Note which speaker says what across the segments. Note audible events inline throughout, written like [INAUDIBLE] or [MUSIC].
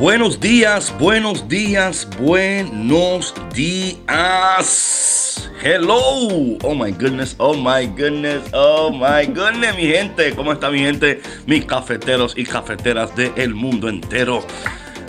Speaker 1: Buenos días, buenos días, buenos días. Hello. Oh my goodness, oh my goodness, oh my goodness, mi gente. ¿Cómo está mi gente? Mis cafeteros y cafeteras del mundo entero.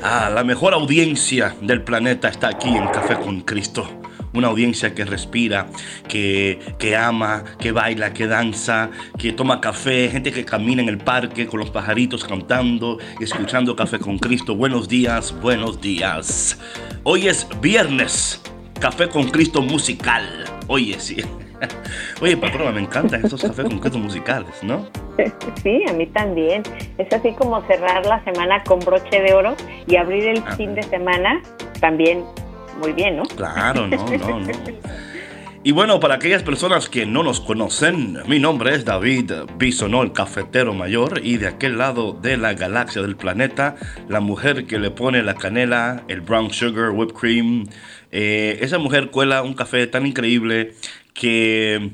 Speaker 1: Ah, la mejor audiencia del planeta está aquí en Café con Cristo. Una audiencia que respira, que, que ama, que baila, que danza, que toma café, gente que camina en el parque con los pajaritos cantando, escuchando Café con Cristo. Buenos días, buenos días. Hoy es viernes Café con Cristo musical. Oye, sí. [LAUGHS] Oye, patrona, me encantan esos cafés con Cristo musicales, ¿no? [LAUGHS]
Speaker 2: Sí, a mí también. Es así como cerrar la semana con broche de oro y abrir el fin de semana también muy bien, ¿no?
Speaker 1: Claro, no, no, no. Y bueno, para aquellas personas que no nos conocen, mi nombre es David Bisonó, el cafetero mayor, y de aquel lado de la galaxia del planeta, la mujer que le pone la canela, el brown sugar, whipped cream, eh, esa mujer cuela un café tan increíble que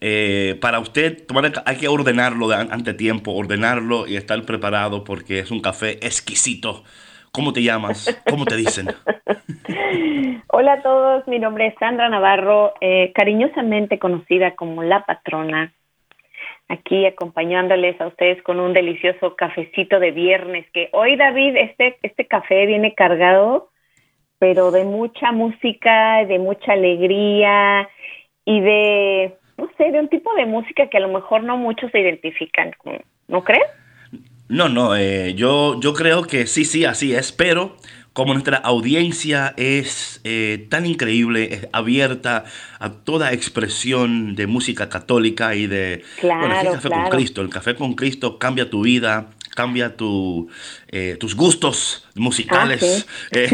Speaker 1: eh, para usted hay que ordenarlo de ante tiempo, ordenarlo y estar preparado porque es un café exquisito. ¿Cómo te llamas? ¿Cómo te dicen? [LAUGHS]
Speaker 2: Hola a todos, mi nombre es Sandra Navarro, eh, cariñosamente conocida como La Patrona. Aquí acompañándoles a ustedes con un delicioso cafecito de viernes. Que hoy, David, este, este café viene cargado pero de mucha música, de mucha alegría y de, no sé, de un tipo de música que a lo mejor no muchos se identifican con, ¿no crees?
Speaker 1: No, no, eh, yo, yo creo que sí, sí, así es, pero como nuestra audiencia es eh, tan increíble, es abierta a toda expresión de música católica y de
Speaker 2: claro, bueno,
Speaker 1: el café con Cristo. El café con Cristo cambia tu vida, cambia tu, eh, tus gustos musicales.
Speaker 2: Ah, eh.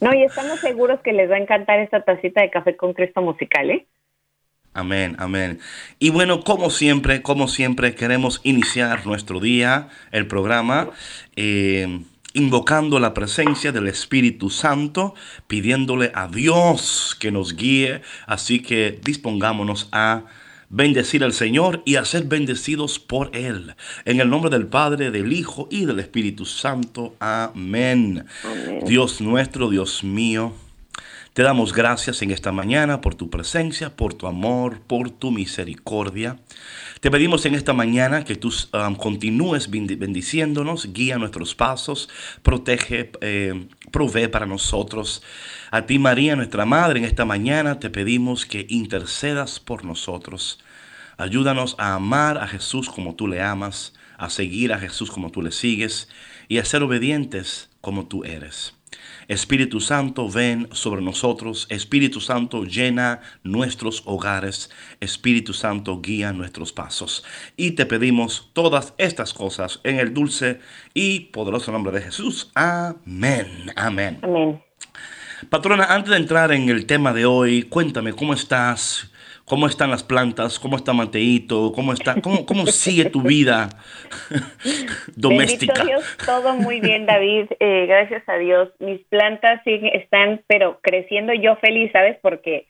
Speaker 2: [LAUGHS] no, y estamos seguros que les va a encantar esta tacita de café con Cristo musical, ¿eh?
Speaker 1: Amén, amén. Y bueno, como siempre, como siempre, queremos iniciar nuestro día, el programa, eh, invocando la presencia del Espíritu Santo, pidiéndole a Dios que nos guíe. Así que dispongámonos a bendecir al Señor y a ser bendecidos por Él. En el nombre del Padre, del Hijo y del Espíritu Santo. Amén. Dios nuestro, Dios mío. Te damos gracias en esta mañana por tu presencia, por tu amor, por tu misericordia. Te pedimos en esta mañana que tú um, continúes bendiciéndonos, guía nuestros pasos, protege, eh, provee para nosotros. A ti María, nuestra Madre, en esta mañana te pedimos que intercedas por nosotros. Ayúdanos a amar a Jesús como tú le amas, a seguir a Jesús como tú le sigues y a ser obedientes como tú eres. Espíritu Santo, ven sobre nosotros. Espíritu Santo, llena nuestros hogares. Espíritu Santo, guía nuestros pasos. Y te pedimos todas estas cosas en el dulce y poderoso nombre de Jesús. Amén. Amén.
Speaker 2: Amén.
Speaker 1: Patrona, antes de entrar en el tema de hoy, cuéntame cómo estás. ¿Cómo están las plantas? ¿Cómo está Mateito? ¿Cómo está? ¿Cómo, cómo sigue tu vida [LAUGHS] doméstica?
Speaker 2: Dios, todo muy bien, David. Eh, gracias a Dios. Mis plantas siguen, están, pero creciendo yo feliz, ¿sabes? Porque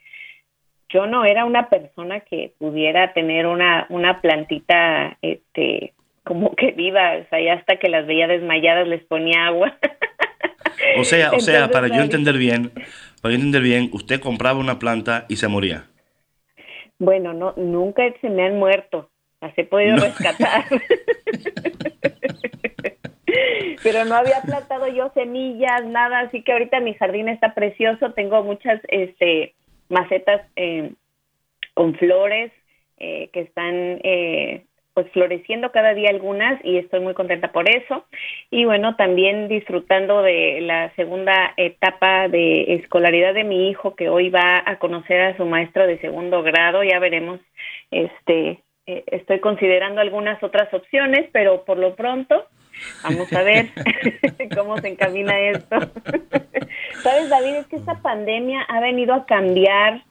Speaker 2: yo no era una persona que pudiera tener una, una plantita, este, como que viva. O sea, ya hasta que las veía desmayadas les ponía agua.
Speaker 1: o sea, o sea, para yo entender bien, para yo entender bien, usted compraba una planta y se moría.
Speaker 2: Bueno, no, nunca se me han muerto. Las he podido rescatar. [LAUGHS] Pero no había plantado yo semillas, nada, así que ahorita mi jardín está precioso. Tengo muchas este, macetas eh, con flores eh, que están eh, pues floreciendo cada día algunas y estoy muy contenta por eso. Y bueno, también disfrutando de la segunda etapa de escolaridad de mi hijo que hoy va a conocer a su maestro de segundo grado, ya veremos, este, eh, estoy considerando algunas otras opciones, pero por lo pronto vamos a ver [LAUGHS] [LAUGHS] cómo se encamina esto. [LAUGHS] Sabes, David, es que esta pandemia ha venido a cambiar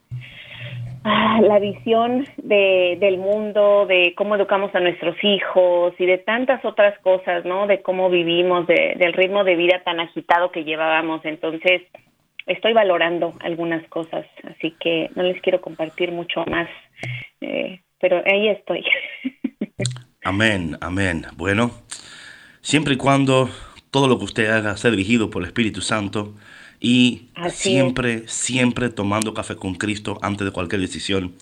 Speaker 2: Ah, la visión de, del mundo, de cómo educamos a nuestros hijos y de tantas otras cosas, ¿no? De cómo vivimos, de, del ritmo de vida tan agitado que llevábamos. Entonces, estoy valorando algunas cosas, así que no les quiero compartir mucho más, eh, pero ahí estoy. [LAUGHS]
Speaker 1: Amén, amén. Bueno, siempre y cuando todo lo que usted haga sea dirigido por el Espíritu Santo, y siempre, siempre tomando café con Cristo antes de cualquier decisión.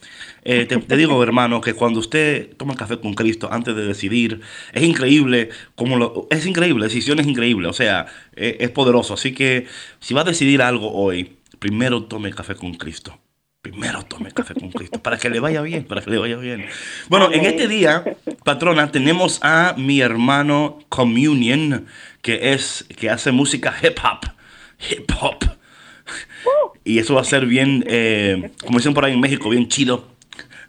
Speaker 1: Eh, te, digo, hermano, que cuando usted toma café con Cristo antes de decidir, es increíble, como lo, es increíble, la decisión es increíble, o sea, eh, es poderoso. Así que si va a decidir algo hoy, primero tome café con Cristo. Primero tome café con Cristo para que le vaya bien, para que le vaya bien. Bueno, en este día, patrona, tenemos a mi hermano Communion, que es que hace música hip hop hip hop. Y eso va a ser bien, eh, como dicen por ahí en México, bien chido.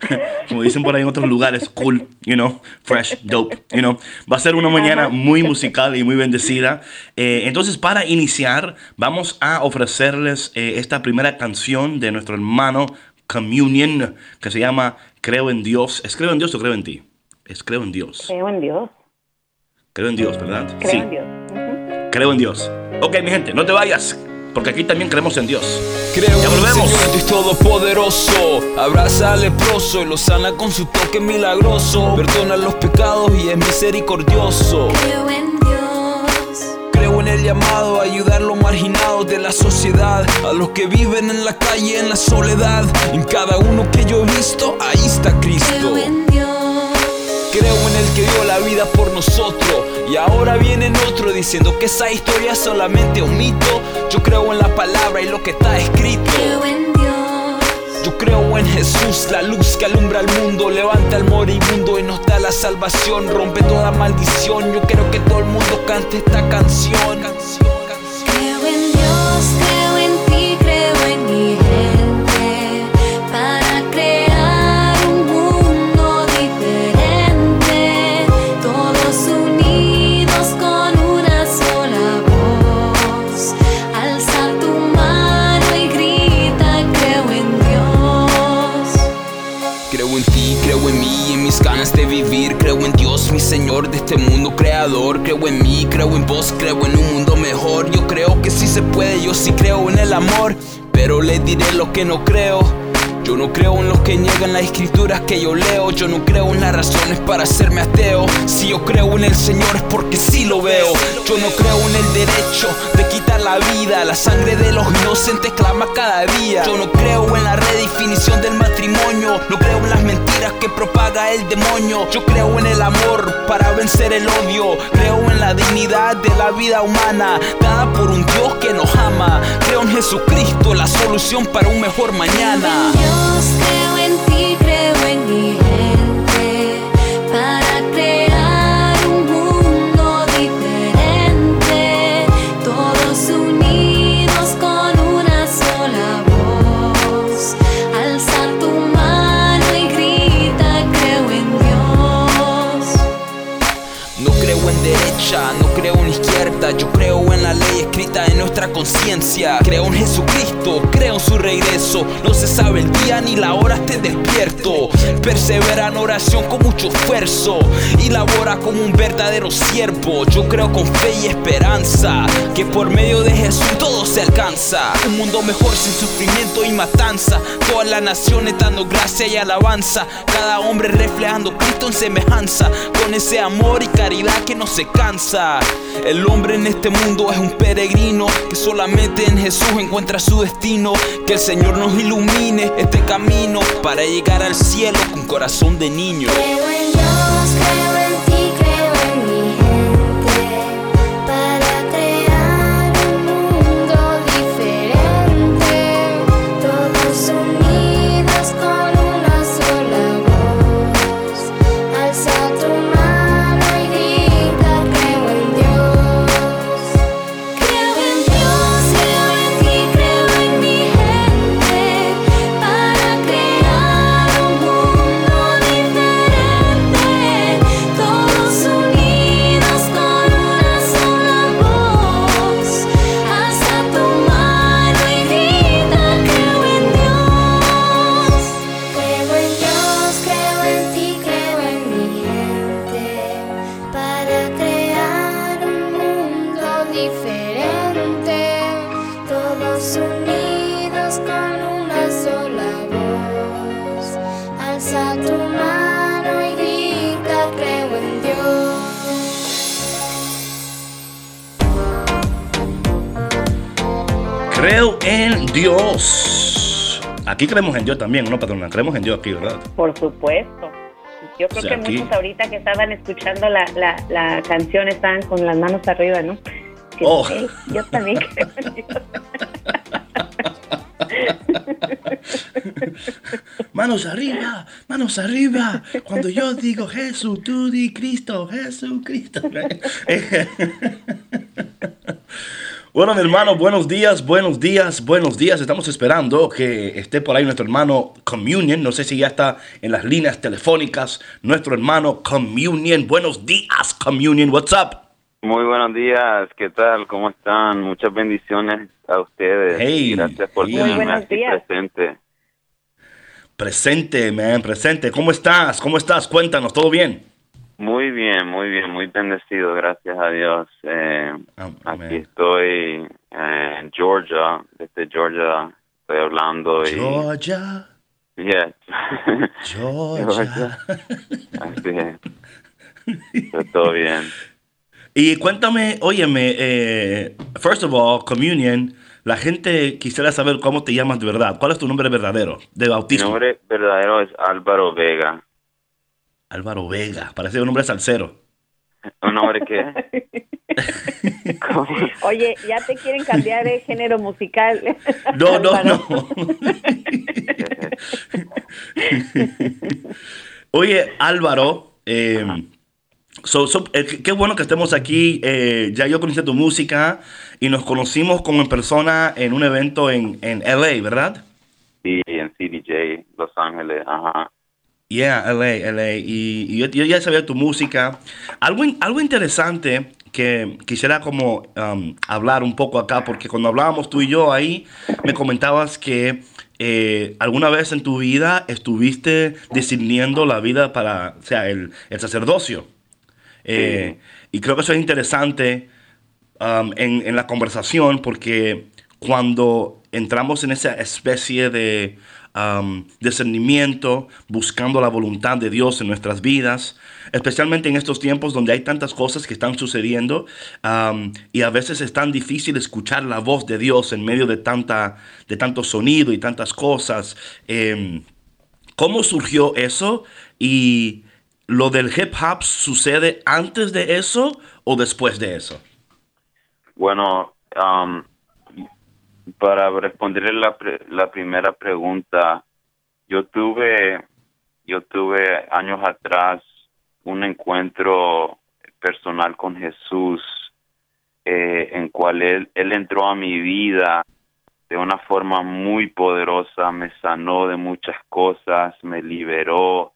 Speaker 1: [LAUGHS] como dicen por ahí en otros lugares, cool, you know, fresh, dope, you know. Va a ser una mañana muy musical y muy bendecida. Eh, entonces, para iniciar, vamos a ofrecerles eh, esta primera canción de nuestro hermano Communion, que se llama Creo en Dios. ¿Es Creo en Dios o Creo en ti? Es Creo en Dios.
Speaker 2: Creo en Dios.
Speaker 1: Creo en Dios, ¿verdad?
Speaker 2: Creo en Dios.
Speaker 1: Creo en Dios. Ok, mi gente, no te vayas. Porque aquí también creemos en Dios.
Speaker 3: Creo ya volvemos. En Señor Todopoderoso. Abraza al leproso y lo sana con su toque milagroso. Perdona los pecados y es misericordioso.
Speaker 4: Creo en Dios.
Speaker 3: Creo en el llamado a ayudar a los marginados de la sociedad. A los que viven en la calle, en la soledad. En cada uno que yo he visto, ahí está Cristo.
Speaker 4: Creo en Dios.
Speaker 3: Creo en el que dio la vida por nosotros. Y ahora viene otro diciendo que esa historia es solamente un mito. Yo creo en la palabra y lo que está escrito.
Speaker 4: Creo en Dios.
Speaker 3: Yo creo en Jesús, la luz que alumbra el mundo, levanta al moribundo y nos da la salvación, rompe toda maldición. Yo quiero que todo el mundo cante esta canción.
Speaker 4: Creo en Dios, creo
Speaker 3: Señor de este mundo creador. Creo en mí, creo en vos, creo en un mundo mejor. Yo creo que sí se puede, yo sí creo en el amor. Pero le diré lo que no creo. Yo no creo en los que niegan las escrituras que yo leo. Yo no creo en las razones para hacerme ateo. Si yo creo en el Señor es porque sí lo veo. Yo no creo en el derecho de quitar la vida. La sangre de los inocentes clama cada día. Yo no creo en la redefinición del matrimonio. No creo en las mentiras que propaga el demonio. Yo creo en el amor para vencer el odio. Creo en la dignidad de la vida humana, dada por un Dios que nos ama. Creo en Jesucristo, la solución para un mejor mañana.
Speaker 4: Dios, creo
Speaker 3: conciencia. Creo en Jesucristo, creo en su regreso. No se sabe el día ni la hora, esté despierto. Persevera en oración con mucho esfuerzo y labora como un verdadero siervo. Yo creo con fe y esperanza que por medio de Jesús todo se alcanza. Un mundo mejor sin sufrimiento y matanza. Todas las naciones dando gracia y alabanza. Cada hombre reflejando Cristo en semejanza. Con ese amor y caridad que no se cansa. El hombre en este mundo es un peregrino solamente en Jesús encuentra su destino. Que el Señor nos ilumine este camino para llegar al cielo con corazón de niño.
Speaker 1: Aquí creemos en Dios también, ¿no, patrona? Creemos en Dios aquí, ¿verdad?
Speaker 2: Por supuesto. Yo creo
Speaker 1: O sea,
Speaker 2: que
Speaker 1: aquí-
Speaker 2: muchos ahorita que estaban escuchando la, la, la canción estaban con las manos arriba, ¿no? Sí,
Speaker 1: Oh.
Speaker 2: yo también creo en Dios. [LAUGHS]
Speaker 1: Manos arriba, manos arriba. Cuando yo digo Jesús, tú di Cristo, Jesucristo. [LAUGHS] Bueno, mi hermano, buenos días, buenos días, buenos días. Estamos esperando que esté por ahí nuestro hermano Communion. No sé si ya está en las líneas telefónicas. Nuestro hermano Communion. Buenos días, Communion. What's up?
Speaker 5: Muy buenos días, ¿qué tal? ¿Cómo están? Muchas bendiciones a ustedes.
Speaker 1: Hey,
Speaker 5: Gracias por
Speaker 1: hey.
Speaker 5: Tenerme aquí
Speaker 2: días.
Speaker 5: presente.
Speaker 1: Presente, man, presente. ¿Cómo estás? ¿Cómo estás? Cuéntanos, ¿todo bien?
Speaker 5: Muy bien, muy bien, muy bendecido, gracias a Dios. Eh,
Speaker 1: Am-
Speaker 5: aquí estoy eh, en Georgia, desde Georgia estoy hablando y...
Speaker 1: Georgia,
Speaker 5: Yeah. [LAUGHS]
Speaker 1: Georgia.
Speaker 5: Así es. Todo bien.
Speaker 1: Y cuéntame, óyeme, eh, first of all, communion, la gente quisiera saber cómo te llamas de verdad. ¿Cuál es tu nombre verdadero de
Speaker 5: Mi
Speaker 1: bautismo?
Speaker 5: nombre verdadero es Álvaro Vega.
Speaker 1: Álvaro Vega, parece un nombre salsero.
Speaker 5: ¿Un nombre qué? [LAUGHS] ¿Cómo?
Speaker 2: Oye, ya te quieren cambiar de género musical. [LAUGHS]
Speaker 1: No, no, no. [LAUGHS] Oye, Álvaro, eh, so- so- eh, qué- qué bueno que estemos aquí. eh, ya yo conocí tu música y nos conocimos como en persona en un evento en, en LA, ¿verdad?
Speaker 5: Sí, en CDJ, Los Ángeles, ajá.
Speaker 1: Yeah, LA, LA. Y, yo, ya sabía tu música. Algo, algo interesante que quisiera como um, hablar un poco acá, porque cuando hablábamos tú y yo ahí, me comentabas que eh, alguna vez en tu vida estuviste discerniendo la vida para, o sea, el, el sacerdocio. Eh, Y creo que eso es interesante um, en la conversación porque cuando entramos en esa especie de um, buscando la voluntad de Dios en nuestras vidas, especialmente en estos tiempos donde hay tantas cosas que están sucediendo y a veces es tan difícil escuchar la voz de Dios en medio de, tanta, de tanto sonido y tantas cosas. em, ¿Cómo surgió eso? ¿Y lo del hip hop sucede antes de eso o después de eso?
Speaker 5: Bueno, para responder la, pre- la primera pregunta, yo tuve, yo tuve años atrás un encuentro personal con Jesús, eh, en cual él, él entró a mi vida de una forma muy poderosa, me sanó de muchas cosas, me liberó,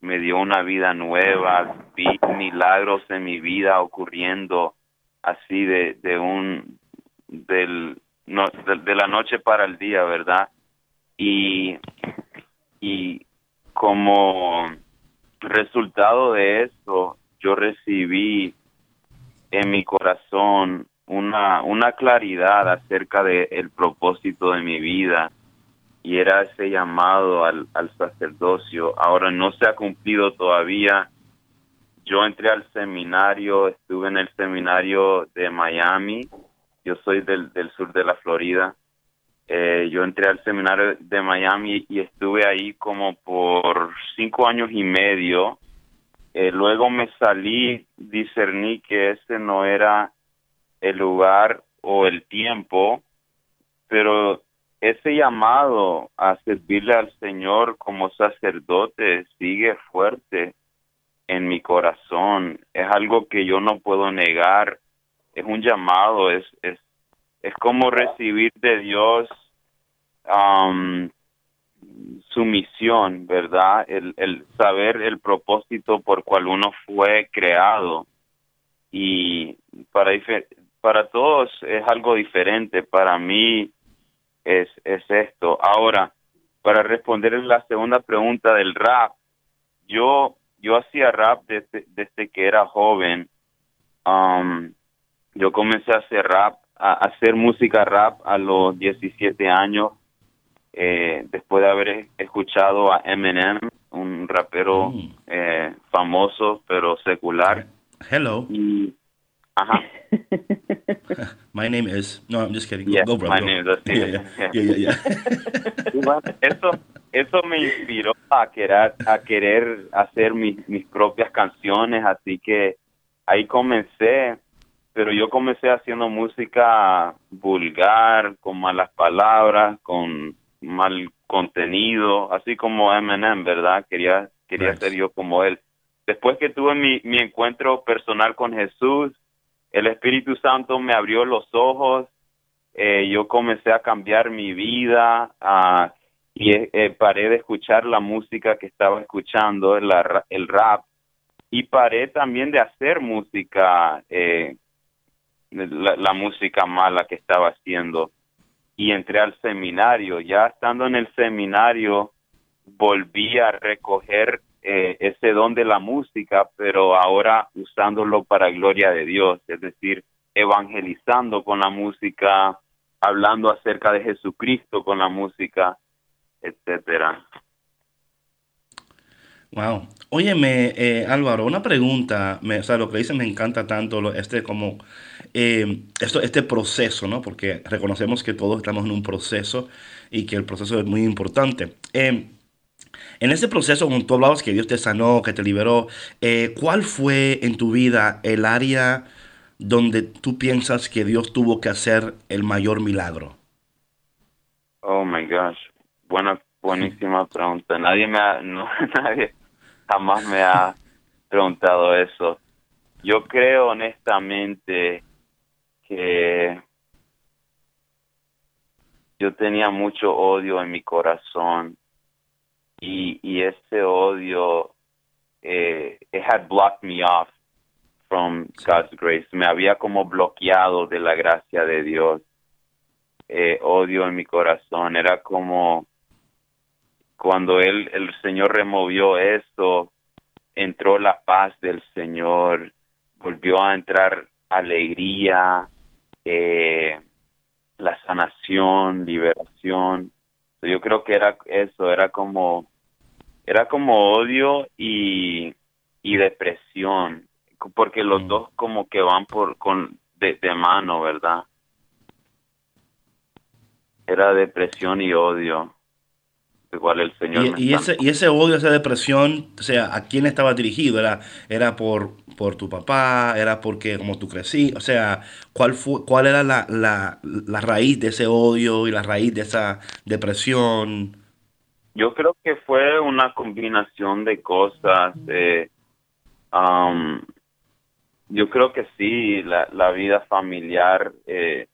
Speaker 5: me dio una vida nueva, vi milagros en mi vida ocurriendo así de, de un del no, de, de la noche para el día, ¿verdad? Y y como resultado de eso, yo recibí en mi corazón una una claridad acerca de el propósito de mi vida y era ese llamado al, al sacerdocio. Ahora no se ha cumplido todavía. Yo entré al seminario, estuve en el seminario de Miami. Yo soy del, sur de la Florida. Eh, yo entré al seminario de Miami y estuve ahí como por cinco años y medio. Eh, luego me salí, discerní que ese no era el lugar o el tiempo, pero ese llamado a servirle al Señor como sacerdote sigue fuerte en mi corazón. Es algo que yo no puedo negar. Es un llamado, es, es, es como recibir de Dios um, su misión, ¿verdad? El, el saber el propósito por cual uno fue creado. Y para, para todos es algo diferente. Para mí, es, es esto. Ahora, para responder la segunda pregunta del rap, yo, yo hacía rap desde, desde que era joven. Um, yo comencé a hacer rap, a hacer música rap a los 17 años, eh, después de haber escuchado a Eminem, un rapero
Speaker 1: Mm.
Speaker 5: eh, famoso pero secular.
Speaker 1: Hello,
Speaker 5: Y, ajá. [LAUGHS]
Speaker 1: my name is. No, I'm just kidding.
Speaker 5: Yeah,
Speaker 1: go, bro.
Speaker 5: my
Speaker 1: go.
Speaker 5: name is-
Speaker 1: Yeah, yeah, yeah, [LAUGHS]
Speaker 5: eso, eso me inspiró a querer, a querer hacer mis, mis propias canciones, así que ahí comencé, pero yo comencé haciendo música vulgar, con malas palabras, con mal contenido, así como Eminem, ¿verdad? Quería, quería ser yo como él. Después que tuve mi, mi encuentro personal con Jesús, el Espíritu Santo me abrió los ojos eh, yo comencé a cambiar mi vida ah, y eh, eh, paré de escuchar la música que estaba escuchando, la el rap, y paré también de hacer música, eh, la, música mala que estaba haciendo. Y entré al seminario. Ya estando en el seminario, volví a recoger eh, ese don de la música, pero ahora usándolo para gloria de Dios, es decir, evangelizando con la música, hablando acerca de Jesucristo con la música, etcétera.
Speaker 1: Wow. Óyeme, eh, Álvaro, una pregunta. Me, o sea, lo que dices me encanta tanto, este como eh, esto, este proceso, ¿no? Porque reconocemos que todos estamos en un proceso y que el proceso es muy importante. Eh, en ese proceso, cuando tú hablabas que Dios te sanó, que te liberó, eh, ¿cuál fue en tu vida el área donde tú piensas que Dios tuvo que hacer el mayor milagro?
Speaker 5: Oh my gosh, buena, buenísima pregunta. Nadie me ha, [LAUGHS] no, nadie jamás me ha preguntado eso. Yo creo honestamente que yo tenía mucho odio en mi corazón y, y ese odio eh, it had blocked me off from God's grace. Me había como bloqueado de la gracia de Dios eh, odio en mi corazón. Era como cuando él, el Señor removió esto, entró la paz del Señor, volvió a entrar alegría, eh, la sanación, liberación. Yo creo que era eso, era como, era como odio y, y depresión, porque los
Speaker 1: Mm.
Speaker 5: dos como que van por con de, de mano, ¿verdad? era depresión y odio. Igual el Señor
Speaker 1: Y, ese, y ese odio, esa depresión, o sea, ¿a quién estaba dirigido? ¿Era, era por, por tu papá? ¿Era porque como tú crecí? O sea, ¿cuál, fue, cuál era la, la, la raíz de ese odio y la raíz de esa depresión?
Speaker 5: Yo creo que fue una combinación de cosas. eh, um, yo creo que sí, la, la vida familiar eh,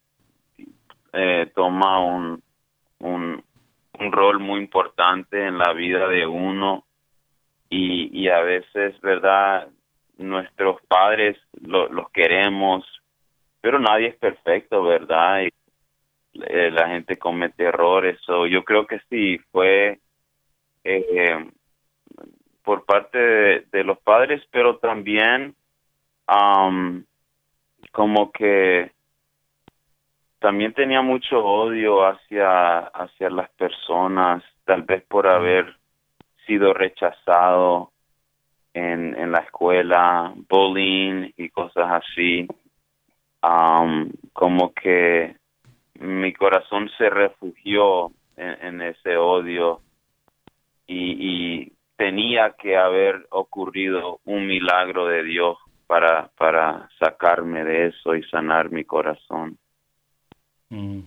Speaker 5: eh, toma un, un, un rol muy importante en la vida de uno y, y a veces, ¿verdad? Nuestros padres lo- los queremos, pero nadie es perfecto, ¿verdad? Y, eh, la gente comete errores. So, yo creo que sí, fue eh, por parte de, de los padres, pero también am, como que también tenía mucho odio hacia, hacia las personas, tal vez por haber sido rechazado en, en la escuela, bullying y cosas así. Am, como que mi corazón se refugió en, en ese odio y, y tenía que haber ocurrido un milagro de Dios para, para sacarme de eso y sanar mi corazón.
Speaker 1: Mm.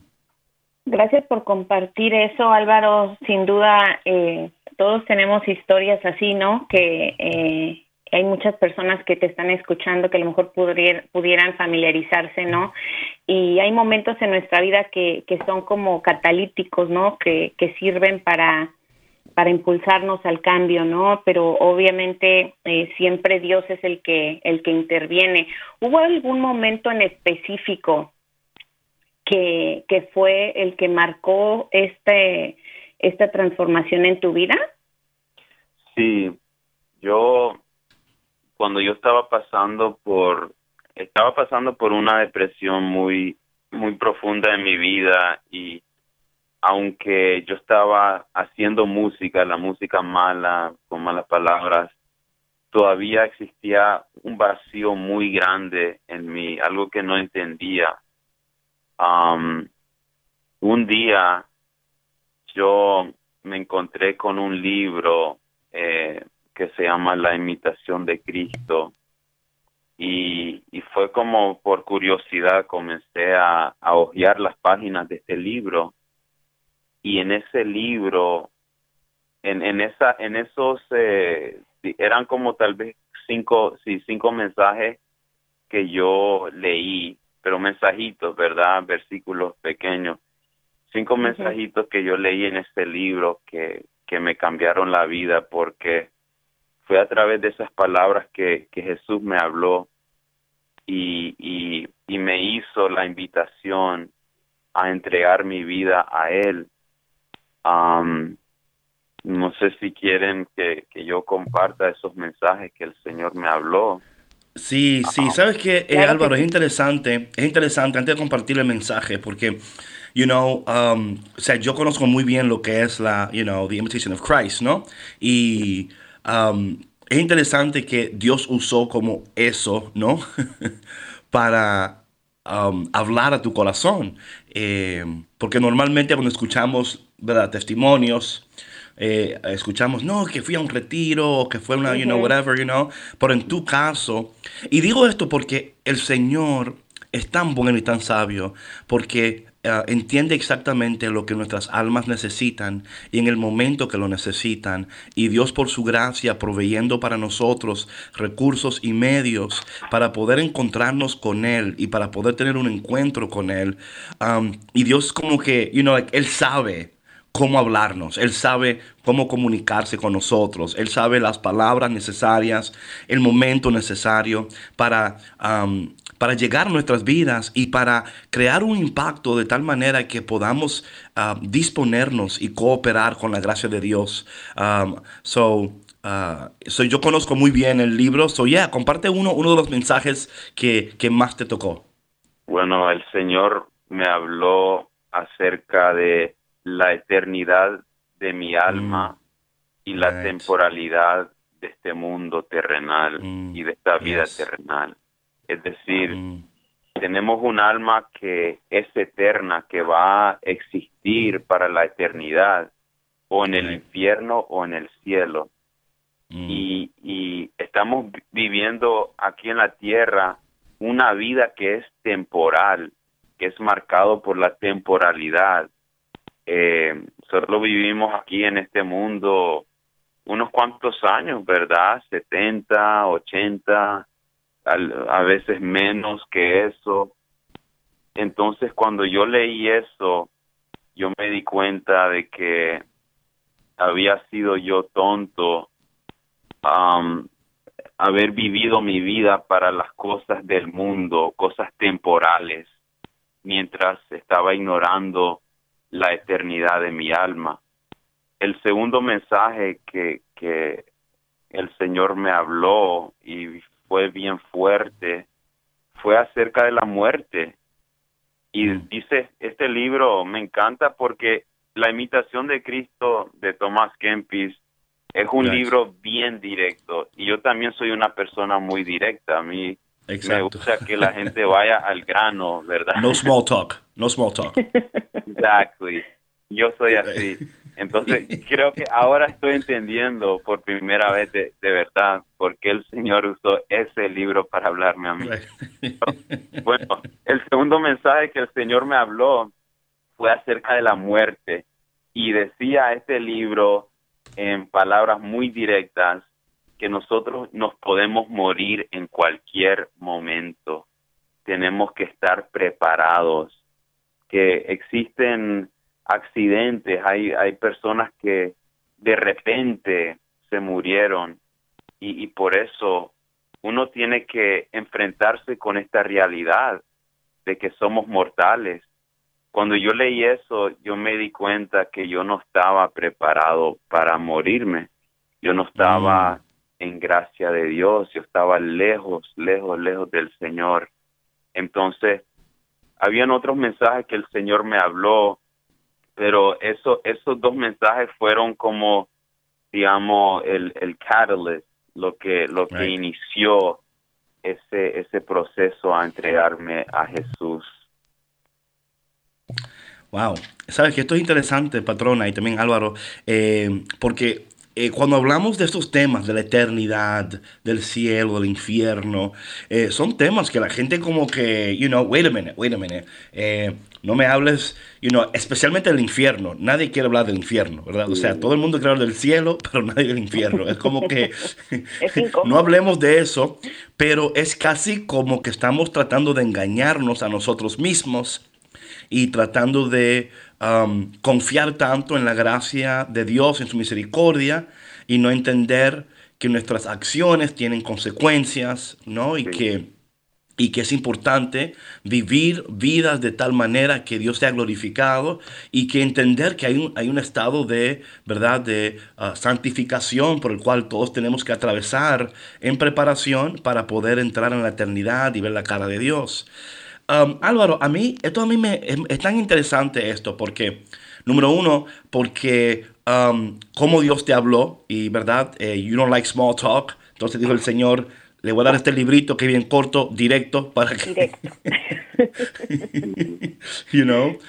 Speaker 2: Gracias por compartir eso, Álvaro. Sin duda, eh, todos tenemos historias así, ¿no? Que eh, hay muchas personas que te están escuchando que a lo mejor pudier- pudieran familiarizarse, ¿no? Y hay momentos en nuestra vida que, que son como catalíticos, ¿no? Que, que sirven para, para impulsarnos al cambio, ¿no? Pero obviamente eh, siempre Dios es el que, el que interviene. ¿Hubo algún momento en específico que, fue el que marcó este esta transformación en tu vida?
Speaker 5: Sí, yo cuando yo estaba pasando por estaba pasando por una depresión muy, muy profunda en mi vida y aunque yo estaba haciendo música, la música mala, con malas palabras, todavía existía un vacío muy grande en mí, algo que no entendía. Um, un día yo me encontré con un libro eh, que se llama La imitación de Cristo. Y, fue como por curiosidad comencé a, a hojear las páginas de este libro. Y en ese libro en, en esa en esos eh, eran como tal vez cinco sí, cinco mensajes que yo leí pero mensajitos verdad versículos pequeños cinco mensajitos que yo leí en este libro que que me cambiaron la vida porque fue a través de esas palabras que, que Jesús me habló y, y, y me hizo la invitación a entregar mi vida a Él. Um, no sé si quieren que, que, yo comparta esos mensajes que el Señor me habló.
Speaker 1: Sí, sí, sabes que eh, Álvaro, es interesante, es interesante antes de compartir el mensaje, porque, you know, um, o sea, yo conozco muy bien lo que es la, you know, the imitation of Christ, ¿no? Y um, es interesante que Dios usó como eso, ¿no? [LAUGHS] Para um, hablar a tu corazón. Eh, porque normalmente cuando escuchamos ¿verdad? testimonios, eh, escuchamos, no, que fui a un retiro, que fue una, you know, whatever, you know. Pero en tu caso, y digo esto porque el Señor es tan bueno y tan sabio, porque uh, entiende exactamente lo que nuestras almas necesitan y en el momento que lo necesitan. Y Dios por su gracia proveyendo para nosotros recursos y medios para poder encontrarnos con Él y para poder tener un encuentro con Él. Um, y Dios como que, you know, like, Él sabe cómo hablarnos, Él sabe cómo comunicarse con nosotros, Él sabe las palabras necesarias, el momento necesario para, um, para llegar a nuestras vidas y para crear un impacto de tal manera que podamos uh, disponernos y cooperar con la gracia de Dios. Um, so, Uh, so, yo conozco muy bien el libro. So, yeah, comparte uno, uno de los mensajes que, que más te tocó.
Speaker 5: Bueno, el Señor me habló acerca de la eternidad de mi alma
Speaker 1: Mm.
Speaker 5: y la
Speaker 1: Right.
Speaker 5: temporalidad de este mundo terrenal
Speaker 1: Mm,
Speaker 5: y de esta vida
Speaker 1: yes.
Speaker 5: terrenal. Es decir,
Speaker 1: Mm,
Speaker 5: tenemos un alma que es eterna, que va a existir para la eternidad, o en el infierno o en el cielo. Y, y estamos vi- viviendo aquí en la tierra una vida que es temporal, que es marcado por la temporalidad. Eh, solo vivimos aquí en este mundo unos cuantos años, ¿verdad? 70, 80, al- a veces menos que eso. Entonces, cuando yo leí eso, yo me di cuenta de que había sido yo tonto um, haber vivido mi vida para las cosas del mundo, cosas temporales, mientras estaba ignorando la eternidad de mi alma. El segundo mensaje que, que el Señor me habló y fue bien fuerte fue acerca de la muerte. Y
Speaker 1: Mm.
Speaker 5: dice, este libro me encanta porque la imitación de Cristo de Thomas Kempis es un libro bien directo y yo también soy una persona muy directa. A mí me gusta que la gente vaya al grano, ¿verdad?
Speaker 1: No small talk, no small talk.
Speaker 5: Exactly. Yo soy así. Entonces, [LAUGHS] creo que ahora estoy entendiendo por primera vez de, de verdad por qué el Señor usó ese libro para hablarme a mí. [LAUGHS] Bueno, el segundo mensaje que el Señor me habló fue acerca de la muerte y decía este libro en palabras muy directas que nosotros nos podemos morir en cualquier momento. Tenemos que estar preparados, que existen accidentes, hay, hay personas que de repente se murieron y, y por eso uno tiene que enfrentarse con esta realidad de que somos mortales. Cuando yo leí eso, yo me di cuenta que yo no estaba preparado para morirme. Yo no estaba en gracia de Dios, yo estaba lejos, lejos, lejos del Señor. Entonces, habían otros mensajes que el Señor me habló, pero eso, esos dos mensajes fueron como, digamos, el, el catalyst, lo que, lo que inició ese, ese proceso a entregarme a Jesús.
Speaker 1: Wow, sabes que esto es interesante, patrona, y también Álvaro, eh, porque eh, cuando hablamos de estos temas, de la eternidad, del cielo, del infierno, eh, son temas que la gente como que, you know, wait a minute, wait a minute, no me hables, you know, especialmente del infierno, nadie quiere hablar del infierno, ¿verdad? O sea, todo el mundo quiere hablar del cielo, [LAUGHS] pero nadie del infierno. Es como que [LAUGHS] no hablemos de eso, pero es casi como que estamos tratando de engañarnos a nosotros mismos y tratando de um, confiar tanto en la gracia de Dios, en su misericordia, y no entender que nuestras acciones tienen consecuencias, ¿no? Y que y que es importante vivir vidas de tal manera que Dios sea glorificado y que entender que hay un, hay un estado de, ¿verdad?, de uh, santificación por el cual todos tenemos que atravesar en preparación para poder entrar en la eternidad y ver la cara de Dios. Um, Álvaro, a mí, esto a mí me, es, tan interesante esto porque, número uno, porque um, como Dios te habló y, ¿verdad? Eh, you don't like small talk. Entonces dijo el Señor, le voy a dar este librito que es bien corto, directo, para que... Directo. [LAUGHS] you know?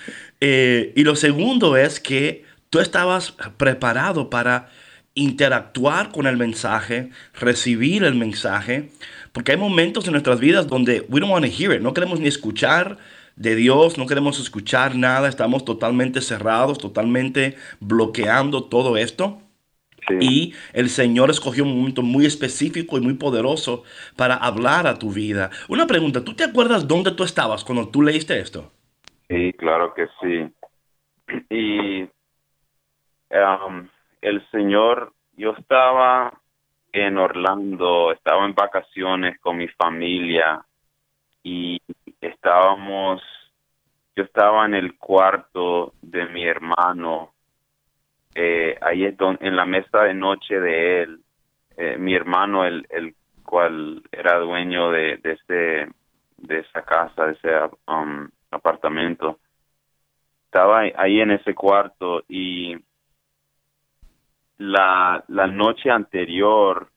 Speaker 1: Eh, y lo segundo es que tú estabas preparado para interactuar con el mensaje, recibir el mensaje, porque hay momentos en nuestras vidas donde we don't want to hear it, no queremos ni escuchar de Dios, no queremos escuchar nada, estamos totalmente cerrados, totalmente bloqueando todo esto. Y el Señor escogió un momento muy específico y muy poderoso para hablar a tu vida. Una pregunta, ¿tú te acuerdas dónde tú estabas cuando tú leíste esto?
Speaker 5: Sí, claro que sí. Y um, el Señor, yo estaba en Orlando, estaba en vacaciones con mi familia y estábamos, yo estaba en el cuarto de mi hermano, eh, ahí en la mesa de noche de él, eh, mi hermano, el, el cual era dueño de, de, ese, de esa casa, de ese um, apartamento, estaba ahí en ese cuarto y la, la noche anterior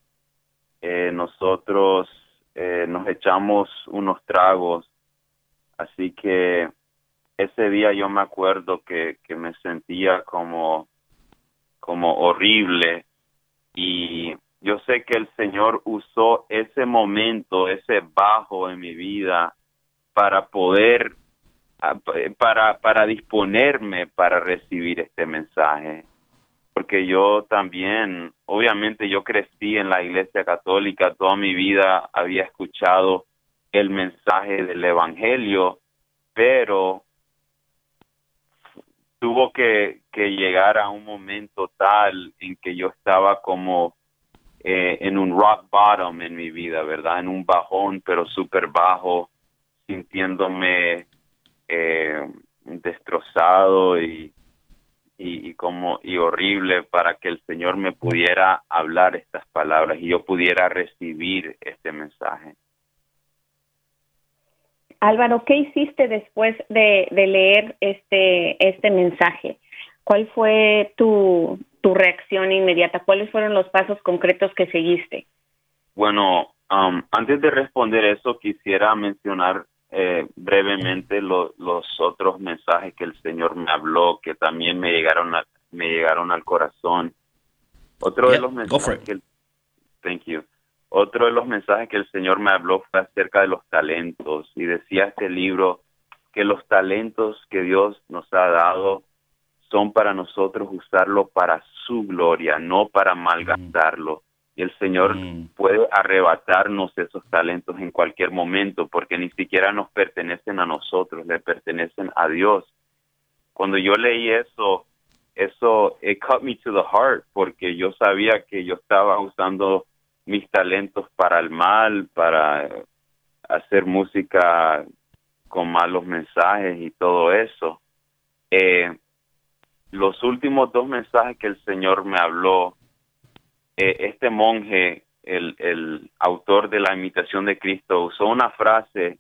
Speaker 5: eh, nosotros eh, nos echamos unos tragos, así que ese día yo me acuerdo que, que me sentía como, como horrible. Y yo sé que el Señor usó ese momento, ese bajo en mi vida para poder, para, para disponerme para recibir este mensaje porque yo también, obviamente yo crecí en la iglesia católica, toda mi vida había escuchado el mensaje del Evangelio, pero tuvo que, llegar a un momento tal en que yo estaba como eh, en un rock bottom en mi vida, ¿verdad? En un bajón, pero súper bajo, sintiéndome eh, destrozado y y, como y horrible para que el Señor me pudiera hablar estas palabras y yo pudiera recibir este mensaje.
Speaker 2: Álvaro, ¿qué hiciste después de, leer este este mensaje? ¿Cuál fue tu, tu reacción inmediata? ¿Cuáles fueron los pasos concretos que seguiste?
Speaker 5: Bueno, um, antes de responder eso, quisiera mencionar eh, brevemente los otros mensajes que el Señor me habló, que también me llegaron me llegaron al corazón. Otro de los mensajes que thank you. Otro de los mensajes que el Señor me habló fue acerca de los talentos y decía este libro que los talentos que Dios nos ha dado son para nosotros usarlo para su gloria, no para malgastarlo y el Señor mm. puede arrebatarnos esos talentos en cualquier momento porque ni siquiera nos pertenecen a nosotros, le pertenecen a Dios. Cuando yo leí eso, eso it cut me to the heart porque yo sabía que yo estaba usando mis talentos para el mal, para hacer música con malos mensajes y todo eso. Eh, los últimos dos mensajes que el Señor me habló eh, este monje el, el autor de la imitación de Cristo, usó una frase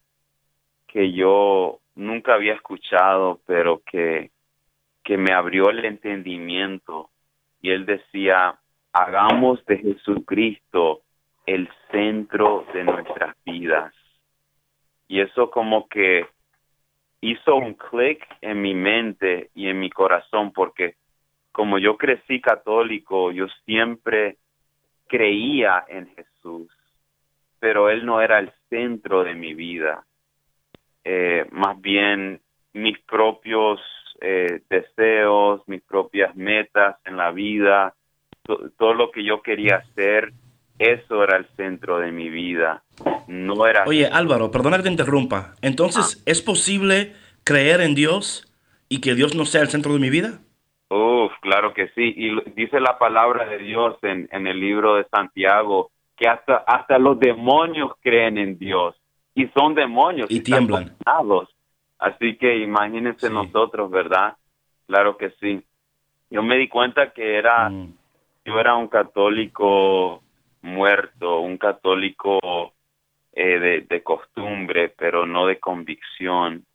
Speaker 5: que yo nunca había escuchado, pero que, que me abrió el entendimiento. Y él decía, hagamos de Jesucristo el centro de nuestras vidas. Y eso como que hizo un clic en mi mente y en mi corazón, porque como yo crecí católico, yo siempre creía en Jesús, pero Él no era el centro de mi vida. Eh, más bien mis propios eh, deseos, mis propias metas en la vida, todo lo que yo quería hacer, eso era el centro de mi vida. No era.
Speaker 1: Oye, Álvaro, perdona que te interrumpa. Entonces, ¿es posible creer en Dios y que Dios no sea el centro de mi vida?
Speaker 5: Claro que sí. Y dice la palabra de Dios en, en el libro de Santiago que hasta, hasta los demonios creen en Dios y son demonios.
Speaker 1: Y tiemblan.
Speaker 5: Así que imagínense nosotros, ¿verdad? Claro que sí. Yo me di cuenta que era, mm. yo era un católico muerto, un católico eh, de, de costumbre, pero no de convicción.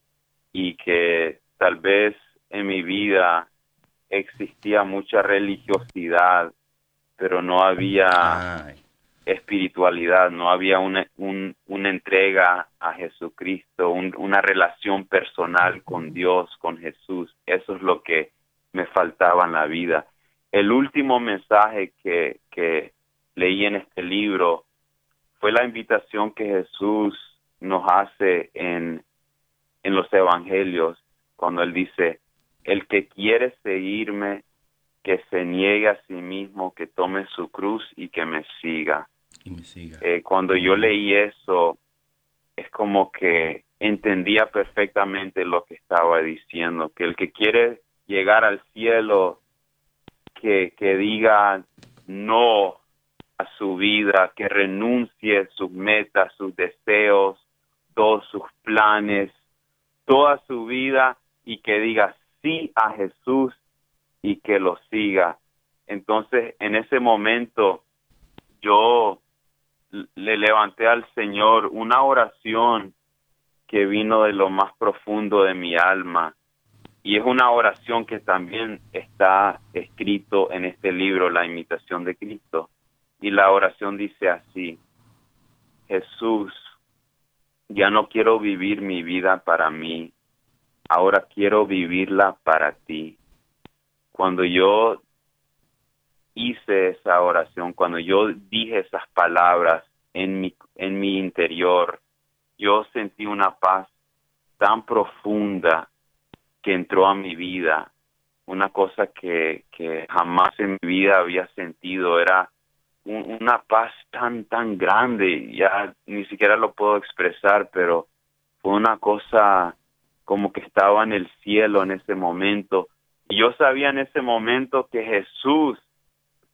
Speaker 5: Y que tal vez en mi vida existía mucha religiosidad, pero no había espiritualidad, no había una, una entrega a Jesucristo, una relación personal con Dios, con Jesús. Eso es lo que me faltaba en la vida. El último mensaje que, que leí en este libro fue la invitación que Jesús nos hace en, en los evangelios, cuando Él dice, el que quiere seguirme, que se niegue a sí mismo, que tome su cruz y que me siga. Eh, cuando yo leí eso, es como que entendía perfectamente lo que estaba diciendo, que el que quiere llegar al cielo, que, que diga no a su vida, que renuncie sus metas, sus deseos, todos sus planes, toda su vida y que diga sí a Jesús y que lo siga. Entonces, en ese momento, yo le levanté al Señor una oración que vino de lo más profundo de mi alma. Y es una oración que también está escrito en este libro, La imitación de Cristo. Y la oración dice así, Jesús, ya no quiero vivir mi vida para mí, ahora quiero vivirla para ti. Cuando yo hice esa oración, cuando yo dije esas palabras en mi, en mi interior, yo sentí una paz tan profunda que entró a mi vida, una cosa que, que jamás en mi vida había sentido, era una paz tan, tan grande, ya ni siquiera lo puedo expresar, pero fue una cosa como que estaba en el cielo en ese momento. Y yo sabía en ese momento que Jesús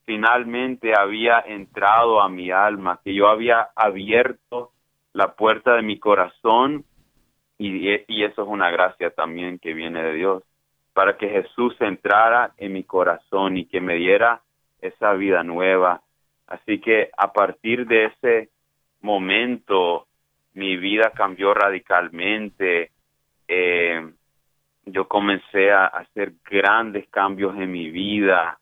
Speaker 5: finalmente había entrado a mi alma, que yo había abierto la puerta de mi corazón y, y eso es una gracia también que viene de Dios, para que Jesús entrara en mi corazón y que me diera esa vida nueva. Así que a partir de ese momento mi vida cambió radicalmente eh, yo comencé a hacer grandes cambios en mi vida.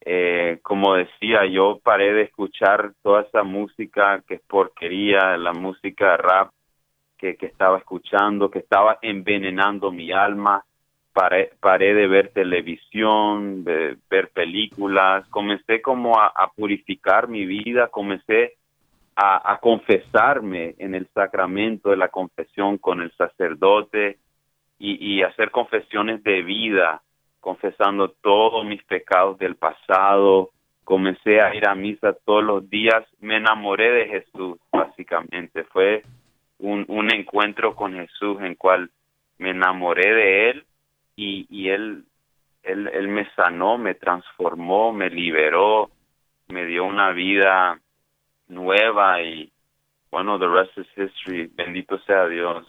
Speaker 5: Eh, como decía, yo paré de escuchar toda esa música que es porquería, la música rap que, que estaba escuchando, que estaba envenenando mi alma. Paré, paré de ver televisión, de ver películas, comencé como a, a purificar mi vida, comencé a, confesarme en el sacramento de la confesión con el sacerdote y, hacer confesiones de vida, confesando todos mis pecados del pasado. Comencé a ir a misa todos los días. Me enamoré de Jesús, básicamente. Fue un, encuentro con Jesús en cual me enamoré de Él y, él, él me sanó, me transformó, me liberó, me dio una vida nueva y bueno, the rest is history. Bendito sea Dios.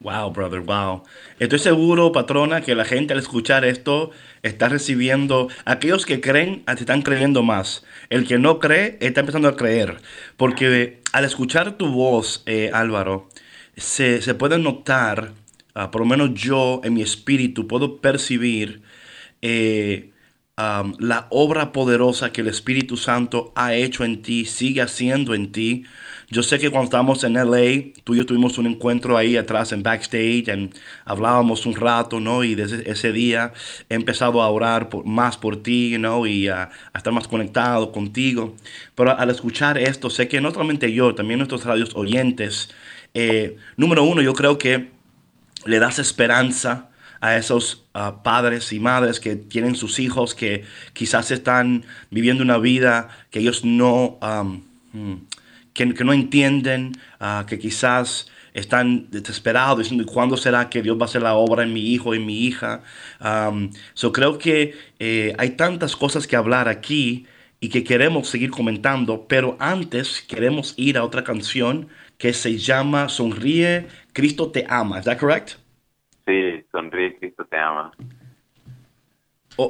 Speaker 1: Wow, brother, wow. Estoy seguro, patrona, que la gente al escuchar esto está recibiendo, aquellos que creen, te están creyendo más. El que no cree, está empezando a creer. Porque al escuchar tu voz, eh, Álvaro, se, puede notar, ah, por lo menos yo en mi espíritu, puedo percibir eh, la obra poderosa que el Espíritu Santo ha hecho en ti, sigue haciendo en ti. Yo sé que cuando estábamos en LA, tú y yo tuvimos un encuentro ahí atrás en backstage, y hablábamos un rato, ¿no? Y desde ese día he empezado a orar más por ti, ¿no? Y a, estar más conectado contigo. Pero al escuchar esto, sé que no solamente yo, también nuestros radios oyentes, eh, número uno, yo creo que le das esperanza a esos ah, padres y madres que tienen sus hijos que quizás están viviendo una vida que ellos no, mm, que, no entienden, ah, que quizás están desesperados diciendo cuándo será que Dios va a hacer la obra en mi hijo, en mi hija. yo creo que eh, hay tantas cosas que hablar aquí y que queremos seguir comentando, pero antes queremos ir a otra canción que se llama Sonríe, Cristo te ama. ¿Es that correct?
Speaker 5: Sí, Sonríe, Cristo te ama.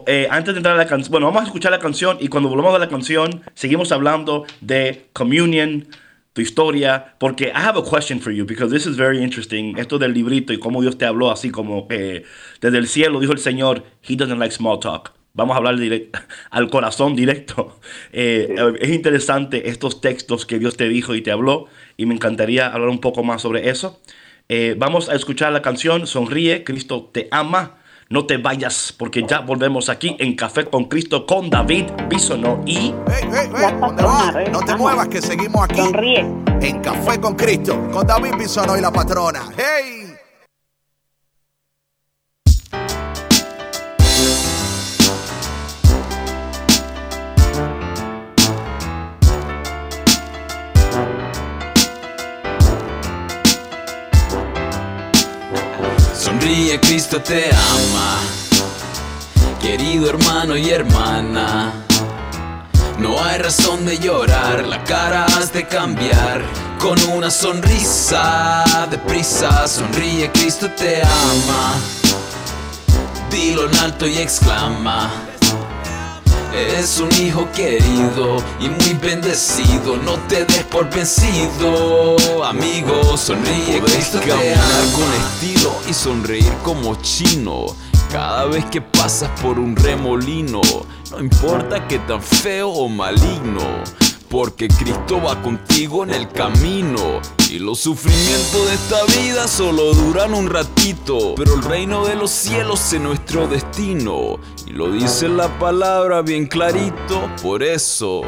Speaker 1: Eh, antes de entrar a la canción, bueno, vamos a escuchar la canción y cuando volvamos a la canción, seguimos hablando de communion, tu historia, porque I have a question for you, because this is very interesting. Esto del librito y cómo Dios te habló así como eh, desde el cielo, dijo el Señor, He doesn't like small talk. Vamos a hablar [LAUGHS] al corazón directo. [LAUGHS] Eh, es interesante estos textos que Dios te dijo y te habló y me encantaría hablar un poco más sobre eso. Eh, vamos a escuchar la canción Sonríe, Cristo te ama. No te vayas porque ya volvemos aquí en Café con Cristo con David Bisono y...
Speaker 6: Hey, hey, hey, No te muevas que seguimos aquí.
Speaker 2: Sonríe.
Speaker 6: En Café con Cristo con David Bisono y la patrona. ¡Hey!
Speaker 3: Sonríe, Cristo te ama, querido hermano y hermana. No hay razón de llorar, la cara has de cambiar con una sonrisa. Deprisa, sonríe, Cristo te ama. Dilo en alto y exclama. Es un hijo querido y muy bendecido. No te des por vencido, amigo. Sonríe, Cristo caminar con estilo y sonreír como chino. Cada vez que pasas por un remolino, no importa que tan feo o maligno. Porque Cristo va contigo en el camino. Y los sufrimientos de esta vida solo duran un ratito. Pero el reino de los cielos es nuestro destino. Y lo dice la palabra bien clarito. Por eso,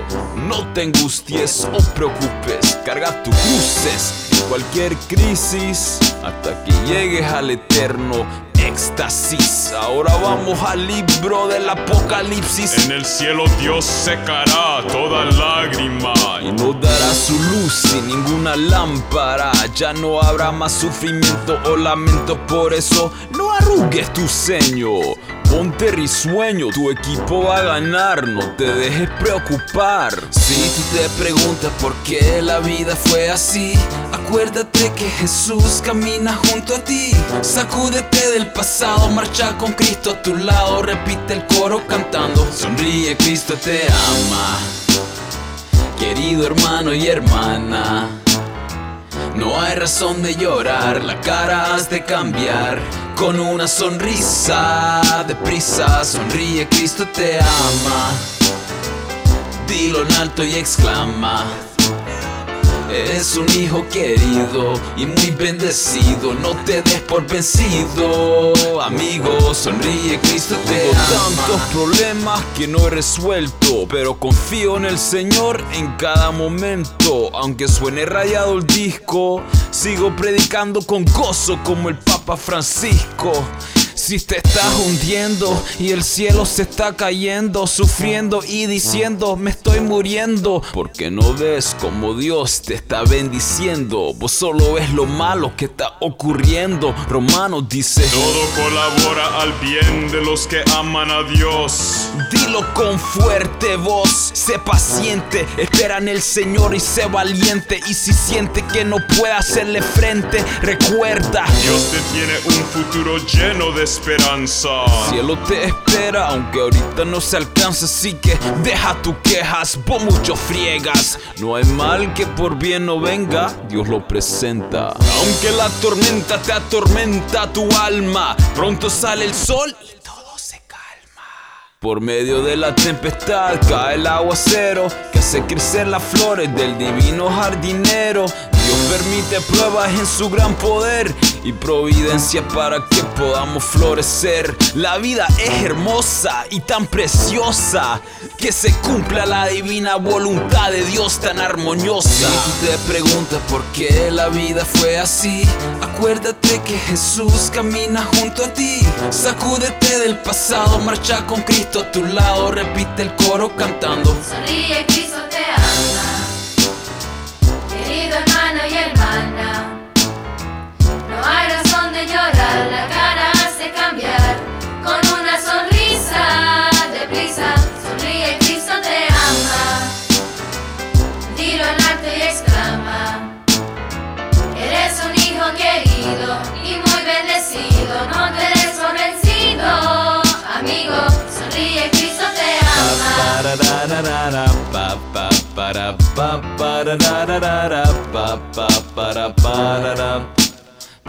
Speaker 3: no te angusties o preocupes. Carga tus cruces en cualquier crisis. Hasta que llegues al eterno éxtasis. Ahora vamos al libro del Apocalipsis.
Speaker 7: En el cielo Dios secará toda lágrima
Speaker 3: y no dará su luz sin ninguna lámpara. Ya no habrá más sufrimiento o lamento, por eso no arrugues tu ceño. Ponte risueño, tu equipo va a ganar, no te dejes preocupar. Si tú te preguntas por qué la vida fue así, acuérdate que Jesús camina junto a ti. Sacúdete del pasado, marcha con Cristo a tu lado, repite el coro cantando. Sonríe, Cristo te ama. Querido hermano y hermana. No hay razón de llorar, la cara has de cambiar con una sonrisa. Deprisa, sonríe, Cristo te ama. Dilo en alto y exclama. Es un hijo querido y muy bendecido. No te des por vencido, amigo. Sonríe, Cristo te ama. tantos problemas que no he resuelto, pero confío en el Señor en cada momento. Aunque suene rayado el disco, sigo predicando con gozo como el Papa Francisco. Si te estás hundiendo y el cielo se está cayendo, sufriendo y diciendo me estoy muriendo, porque no ves como Dios te está bendiciendo. Vos solo ves lo malo que está ocurriendo. Romanos dice:
Speaker 7: Todo colabora al bien de los que aman a Dios.
Speaker 3: Dilo con fuerte voz, sé paciente, espera en el Señor y sé valiente. Y si siente que no puede hacerle frente, recuerda:
Speaker 7: Dios te tiene un futuro lleno de
Speaker 3: Cielo te espera, aunque ahorita no se alcanza. Así que deja tus quejas, vos mucho friegas. No hay mal que por bien no venga, Dios lo presenta. Aunque la tormenta te atormenta tu alma, pronto sale el sol todo se calma. Por medio de la tempestad cae el aguacero que hace crecer las flores del divino jardinero. Dios permite pruebas en su gran poder y providencia para que podamos florecer. La vida es hermosa y tan preciosa que se cumpla la divina voluntad de Dios tan armoniosa. Si tú te preguntas por qué la vida fue así, acuérdate que Jesús camina junto a ti. Sacúdete del pasado, marcha con Cristo a tu lado, repite el coro cantando.
Speaker 4: Sonríe, Cristo te ama. Querido hermano no hay razón de llorar, la cara hace cambiar con una sonrisa deprisa. Sonríe, Cristo te ama. Dilo en alto y exclama: Eres un hijo querido y muy bendecido. No te des amigo. Sonríe, Cristo te ama.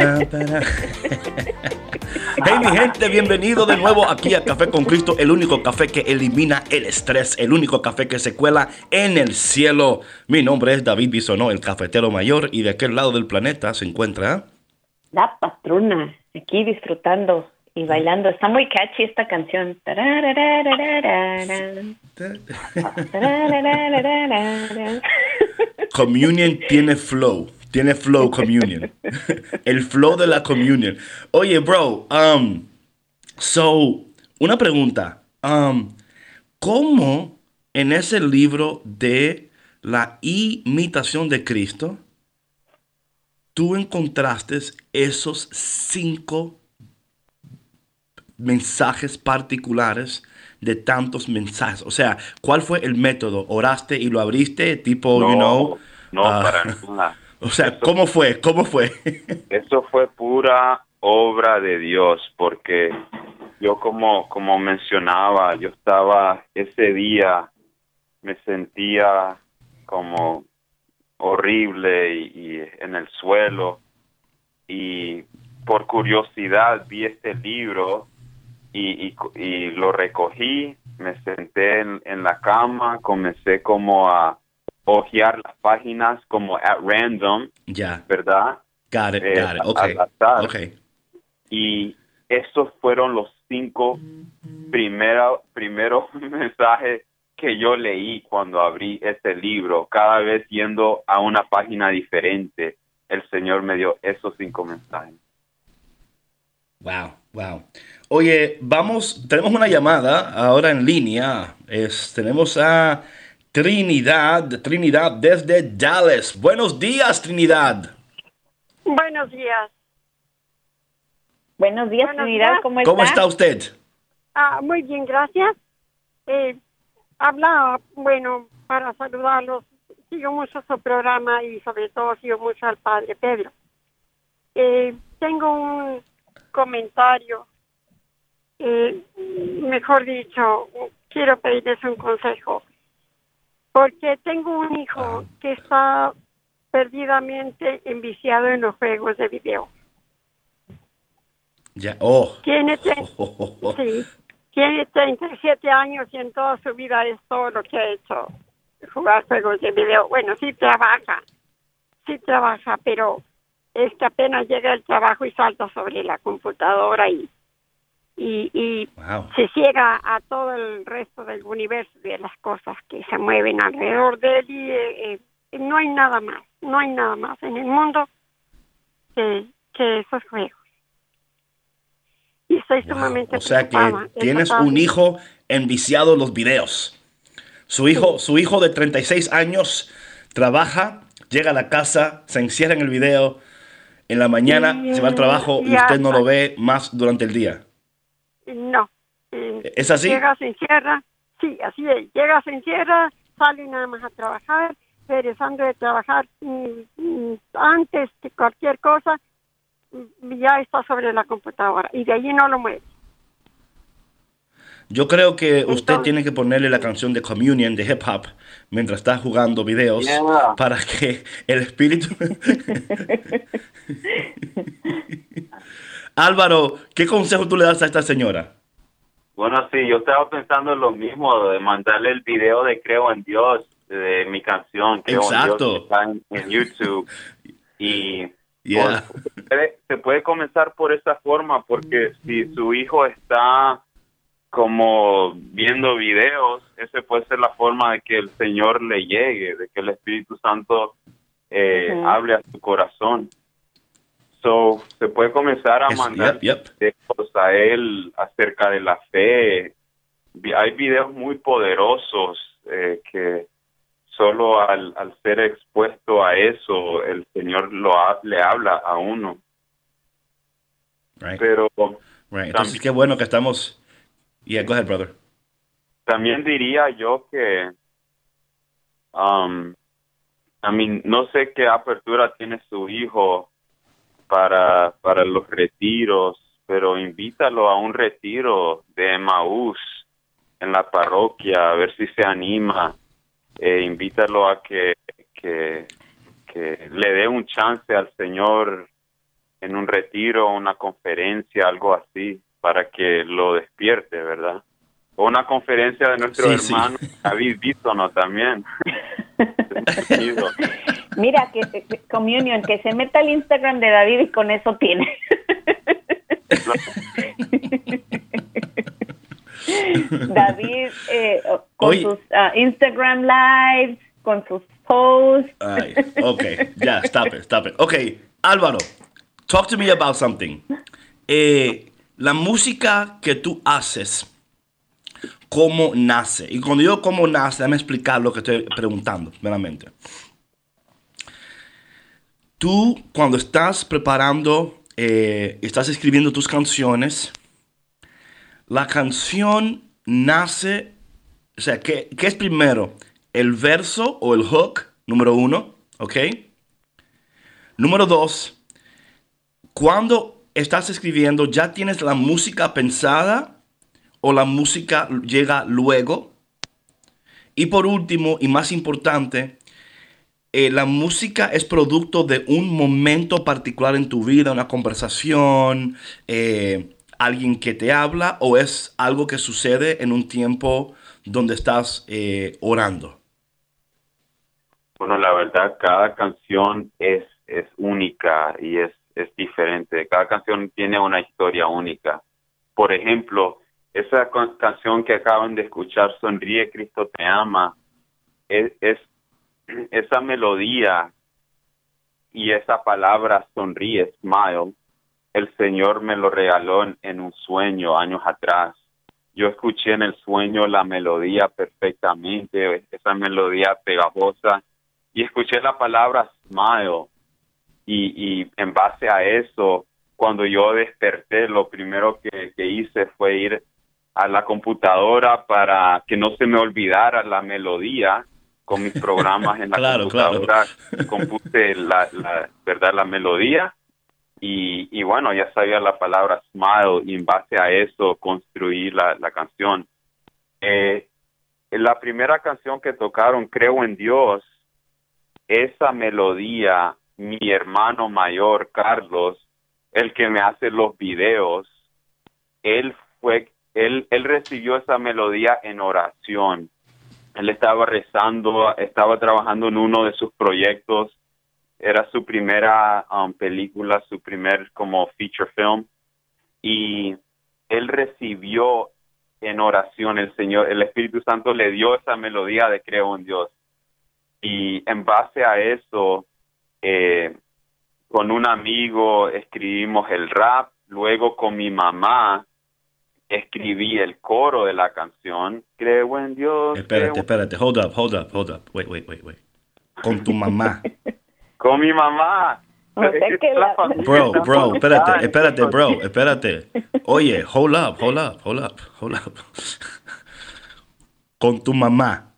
Speaker 1: [LAUGHS] Hey mi gente, bienvenido de nuevo aquí a Café con Cristo, el único café que elimina el estrés, el único café que se cuela en el cielo. Mi nombre es David Bisonó, el cafetero mayor, y de aquel lado del planeta se encuentra...
Speaker 2: La patrona, aquí disfrutando y bailando. Está muy catchy esta canción.
Speaker 1: Communion tiene flow. Tiene flow communion. El flow de la communion. Oye, bro, um, so, una pregunta. Um, ¿Cómo en ese libro de la imitación de Cristo, tú encontraste esos cinco mensajes particulares de tantos mensajes? O sea, ¿cuál fue el método? ¿Oraste y lo abriste? Tipo, you know.
Speaker 5: no,
Speaker 1: ah,
Speaker 5: para nada.
Speaker 1: O sea, ¿cómo fue? ¿Cómo fue? [LAUGHS]
Speaker 5: Eso fue pura obra de Dios, porque yo como, como mencionaba, yo estaba ese día, me sentía como horrible y, y en el suelo y por curiosidad vi este libro y, y, y lo recogí, me senté en, en la cama, comencé como a hojear las páginas como at random,
Speaker 1: ya.
Speaker 5: ¿verdad?
Speaker 1: Got it,
Speaker 5: Eh,
Speaker 1: got it. Ok.
Speaker 5: al azar.
Speaker 1: Ok.
Speaker 5: y estos fueron los cinco primero, primeros [LAUGHS] mensajes que yo leí cuando abrí este libro. Cada vez yendo a una página diferente, el Señor me dio esos cinco mensajes.
Speaker 1: Wow, wow. Oye, vamos, tenemos una llamada ahora en línea. Es, tenemos a Trinidad, Trinidad desde Dallas. Buenos días, Trinidad.
Speaker 8: Buenos días.
Speaker 2: Buenos días,
Speaker 8: Buenos
Speaker 2: Trinidad,
Speaker 8: días.
Speaker 2: ¿cómo está?
Speaker 1: ¿Cómo está usted?
Speaker 8: Ah, muy bien, gracias. Eh, habla, bueno, para saludarlos. Sigo mucho su programa y sobre todo sigo mucho al Padre Pedro. Eh, tengo un comentario, eh, mejor dicho, quiero pedirles un consejo. Porque tengo un hijo que está perdidamente enviciado en los juegos de video.
Speaker 1: Ya, oh.
Speaker 8: Tiene, [LAUGHS]
Speaker 1: Oh, oh, oh.
Speaker 8: sí, tiene 37 años y en toda su vida es todo lo que ha hecho. Jugar juegos de video. Bueno, sí trabaja, sí trabaja, pero es que apenas llega el trabajo y salta sobre la computadora y, y, y
Speaker 1: Wow.
Speaker 8: se ciega a todo el resto del universo de las cosas que se mueven alrededor de él y eh, eh, no hay nada más, no hay nada más en el mundo que, que esos juegos. Y estoy sumamente
Speaker 1: O sea que
Speaker 8: preocupada.
Speaker 1: Tienes un hijo enviciado en los videos. Su hijo, su hijo de 36 años trabaja, llega a la casa, se encierra en el video, en la mañana se va al trabajo y usted no lo ve más durante el día.
Speaker 8: No. Eh,
Speaker 1: ¿Es así?
Speaker 8: Llega, se encierra, sí, así es. Llega, se encierra, sale nada más a trabajar, regresando de trabajar mm, mm, antes de cualquier cosa, mm, ya está sobre la computadora y de allí no lo mueve.
Speaker 1: Yo creo que usted
Speaker 8: Entonces-
Speaker 1: tiene que ponerle la canción de Communion de hip hop mientras está jugando videos
Speaker 5: Yeah.
Speaker 1: para que el espíritu... [LAUGHS] [LAUGHS] [LAUGHS] Álvaro, ¿qué consejo tú le das a esta señora?
Speaker 5: Bueno, sí, yo estaba pensando en lo mismo, de mandarle el video de Creo en Dios, de mi canción, Creo
Speaker 1: Exacto.
Speaker 5: en Dios, que está en, en YouTube. [LAUGHS] Y
Speaker 1: Yeah.
Speaker 5: pues, se puede- se puede comenzar por esa forma, porque si su hijo está como viendo videos, ese puede ser la forma de que el Señor le llegue, de que el Espíritu Santo eh, hable a su corazón. So, se puede comenzar a
Speaker 1: Es-
Speaker 5: mandar
Speaker 1: yep, yep.
Speaker 5: videos a él acerca de la fe. Hay videos muy poderosos eh, que solo al, al ser expuesto a eso, el Señor lo ha- le habla a uno.
Speaker 1: Right,
Speaker 5: Pero
Speaker 1: right. Entonces, qué bueno que estamos... Yeah, go ahead, brother.
Speaker 5: también diría yo que, um, I mean, no sé qué apertura tiene su hijo para, para los retiros, pero invítalo a un retiro de Emaús en la parroquia, a ver si se anima. Eh, invítalo a que, que, que le dé un chance al Señor en un retiro, una conferencia, algo así, para que lo despierte, ¿verdad? O una conferencia de nuestro
Speaker 1: Sí, sí.
Speaker 5: hermano David Bítono también. [LAUGHS]
Speaker 2: Mira, que, que- Communion, que se meta al Instagram de David y con eso tiene. [LAUGHS] David, eh, con
Speaker 1: Oye.
Speaker 2: sus ah, Instagram lives, con sus posts.
Speaker 1: Ay, ok, ya, stop it, stop it. Ok, Álvaro, talk to me about something. Eh, la música que tú haces, ¿cómo nace? Y cuando digo cómo nace, déjame explicar lo que estoy preguntando, meramente. Tú, cuando estás preparando, eh, estás escribiendo tus canciones, la canción nace, o sea, ¿qué, qué es primero? ¿El verso o el hook? Número uno, ¿ok? Número dos, cuando estás escribiendo, ¿ya tienes la música pensada o la música llega luego? Y por último, y más importante, eh, la música es producto de un momento particular en tu vida, una conversación, eh, alguien que te habla, o es algo que sucede en un tiempo donde estás eh, orando.
Speaker 5: Bueno, la verdad, cada canción es, es única y es, es diferente. Cada canción tiene una historia única. Por ejemplo, esa canción que acaban de escuchar, Sonríe, Cristo te ama, es, es [CLEARS THROAT] esa melodía y esa palabra sonríe, smile, el Señor me lo regaló en, un sueño años atrás. Yo escuché en el sueño la melodía perfectamente, esa melodía pegajosa, y escuché la palabra smile. Y, y en base a eso, cuando yo desperté, lo primero que, que hice fue ir a la computadora para que no se me olvidara la melodía con mis programas en la
Speaker 1: Claro,
Speaker 5: computadora. Compuse la, la, ¿verdad? la melodía y, y bueno, ya sabía la palabra smile y en base a eso construí la, la canción. Eh, la primera canción que tocaron, Creo en Dios, esa melodía, mi hermano mayor, Carlos, el que me hace los videos, él fue, él, él recibió esa melodía en oración. Él estaba rezando, estaba trabajando en uno de sus proyectos. Era su primera um, película, su primer como feature film. Y él recibió en oración el Señor, el Espíritu Santo le dio esa melodía de creo en Dios. Y en base a eso, eh, con un amigo escribimos el rap, luego con mi mamá escribí el coro de la canción, creo en Dios.
Speaker 1: Espérate, espérate, hold up, hold up, hold up, wait, wait, wait, wait. Con tu mamá. [LAUGHS]
Speaker 5: con mi mamá.
Speaker 1: Bro, bro, espérate, espérate, bro, espérate. Oye, hold up, hold up, hold up, hold up. Con tu mamá.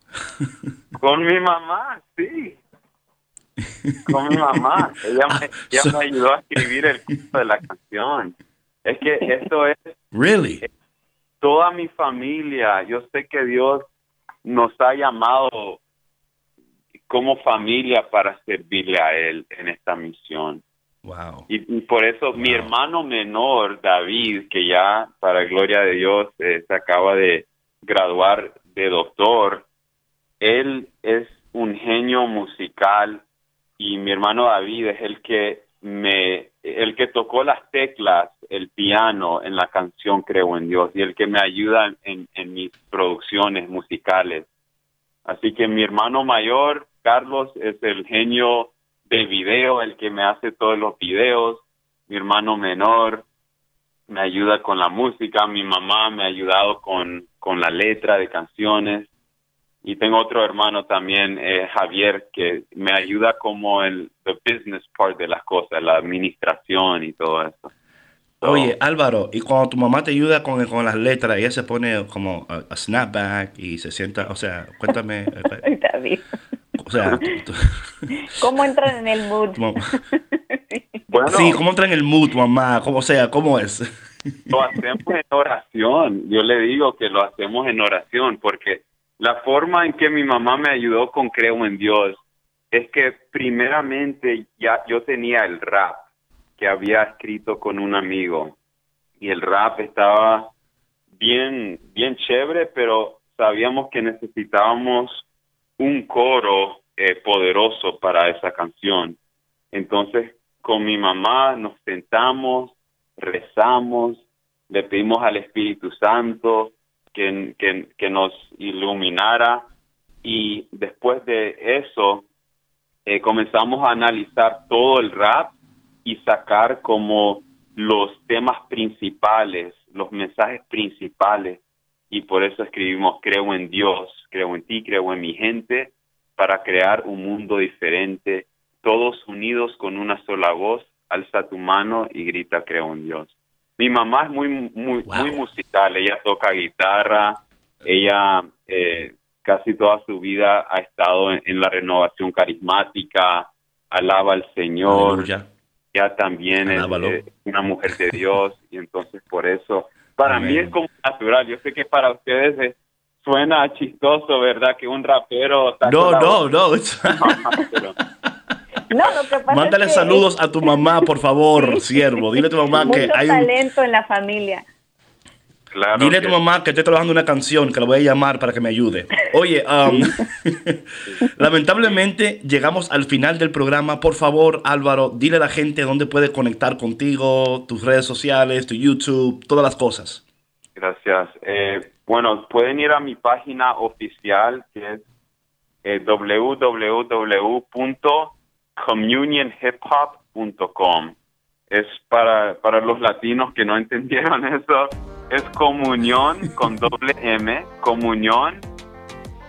Speaker 5: Con mi mamá, sí. Con mi mamá. [LAUGHS] Ella me, ella me ayudó a escribir el curso de la canción. Es que esto es...
Speaker 1: Really?
Speaker 5: Toda mi familia, yo sé que Dios nos ha llamado como familia para servirle a Él en esta misión.
Speaker 1: Wow.
Speaker 5: Y, por eso mi hermano menor, David, que ya, para gloria de Dios, eh, se acaba de graduar de doctor, él es un genio musical y mi hermano David es el que me, el que tocó las teclas, el piano en la canción Creo en Dios y el que me ayuda en, mis producciones musicales. Así que mi hermano mayor, Carlos, es el genio de video, el que me hace todos los videos. Mi hermano menor me ayuda con la música. Mi mamá me ha ayudado con, con la letra de canciones. Y tengo otro hermano también, eh, Javier, que me ayuda como el the business part de las cosas, la administración y todo eso.
Speaker 1: Oye, Álvaro, y cuando tu mamá te ayuda con, con las letras, ella se pone como a, snapback y se sienta, o sea, cuéntame. [LAUGHS]
Speaker 2: David.
Speaker 1: O sea, [LAUGHS]
Speaker 2: ¿cómo entran en el mood? [LAUGHS]
Speaker 5: bueno,
Speaker 1: sí, ¿cómo entra en el mood, mamá? ¿Cómo, o sea, ¿cómo es?
Speaker 5: Lo hacemos en oración. Yo le digo que lo hacemos en oración porque la forma en que mi mamá me ayudó con Creo en Dios es que primeramente ya yo tenía el rap que había escrito con un amigo y el rap estaba bien bien chévere, pero sabíamos que necesitábamos un coro eh, poderoso para esa canción. Entonces, con mi mamá nos sentamos, rezamos, le pedimos al Espíritu Santo que, que, nos iluminara. Y después de eso eh, comenzamos a analizar todo el rap y sacar como los temas principales, los mensajes principales. Y por eso escribimos creo en Dios, creo en ti, creo en mi gente para crear un mundo diferente, todos unidos con una sola voz, alza tu mano y grita creo en Dios. Mi mamá es muy muy muy musical, ella toca guitarra, ella eh, casi toda su vida ha estado en, la renovación carismática, alaba al Señor, ya también es eh, una mujer de Dios. Y entonces por eso para mí es como natural. Yo sé que para ustedes suena chistoso, ¿verdad? Que un rapero...
Speaker 1: No, no, no. [LAUGHS]
Speaker 2: No, lo que pasa
Speaker 1: Mándale saludos a tu mamá, por favor, [LAUGHS] siervo. Dile a tu mamá que hay
Speaker 2: un talento en la familia.
Speaker 1: Dile a tu mamá que estoy trabajando una canción, que la voy a llamar para que me ayude. Oye, um, [LAUGHS] lamentablemente llegamos al final del programa. Por favor, Álvaro, dile a la gente dónde puede conectar contigo, tus redes sociales, tu YouTube, todas las cosas.
Speaker 5: Gracias. Eh, bueno, pueden ir a mi página oficial que es eh, www.communionhiphop.com. Es para, para los latinos que no entendieron [LAUGHS] eso es comunión con doble M, comunión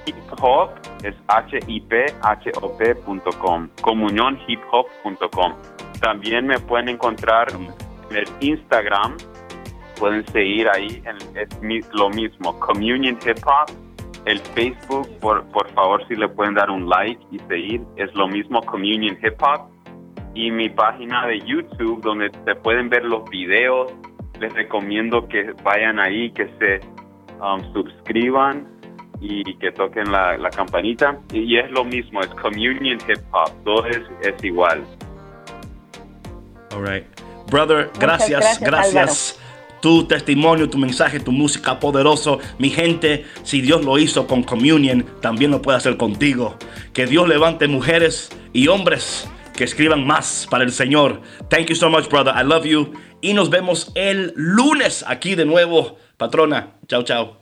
Speaker 5: hip hop es h i p h o p.com, comunionhiphop.com. También me pueden encontrar en el Instagram, pueden seguir ahí, es lo mismo, Communion Hip. El Facebook, por, por favor, si le pueden dar un like y seguir, es lo mismo, Communion Hip Hop. Y mi página de YouTube, donde se pueden ver los videos les recomiendo que vayan ahí, que se um, suscriban y que toquen la, campanita. Y, es lo mismo, es Communion Hip Hop, todo es, es igual.
Speaker 1: All right. Brother, gracias,
Speaker 2: gracias,
Speaker 1: gracias. Tu testimonio, tu mensaje, tu música poderoso. Mi gente, si Dios lo hizo con Communion, también lo puede hacer contigo. Que Dios levante mujeres y hombres que escriban más para el Señor. Thank you so much, brother. I love you. Y nos vemos el lunes aquí de nuevo. Patrona, chao, chao.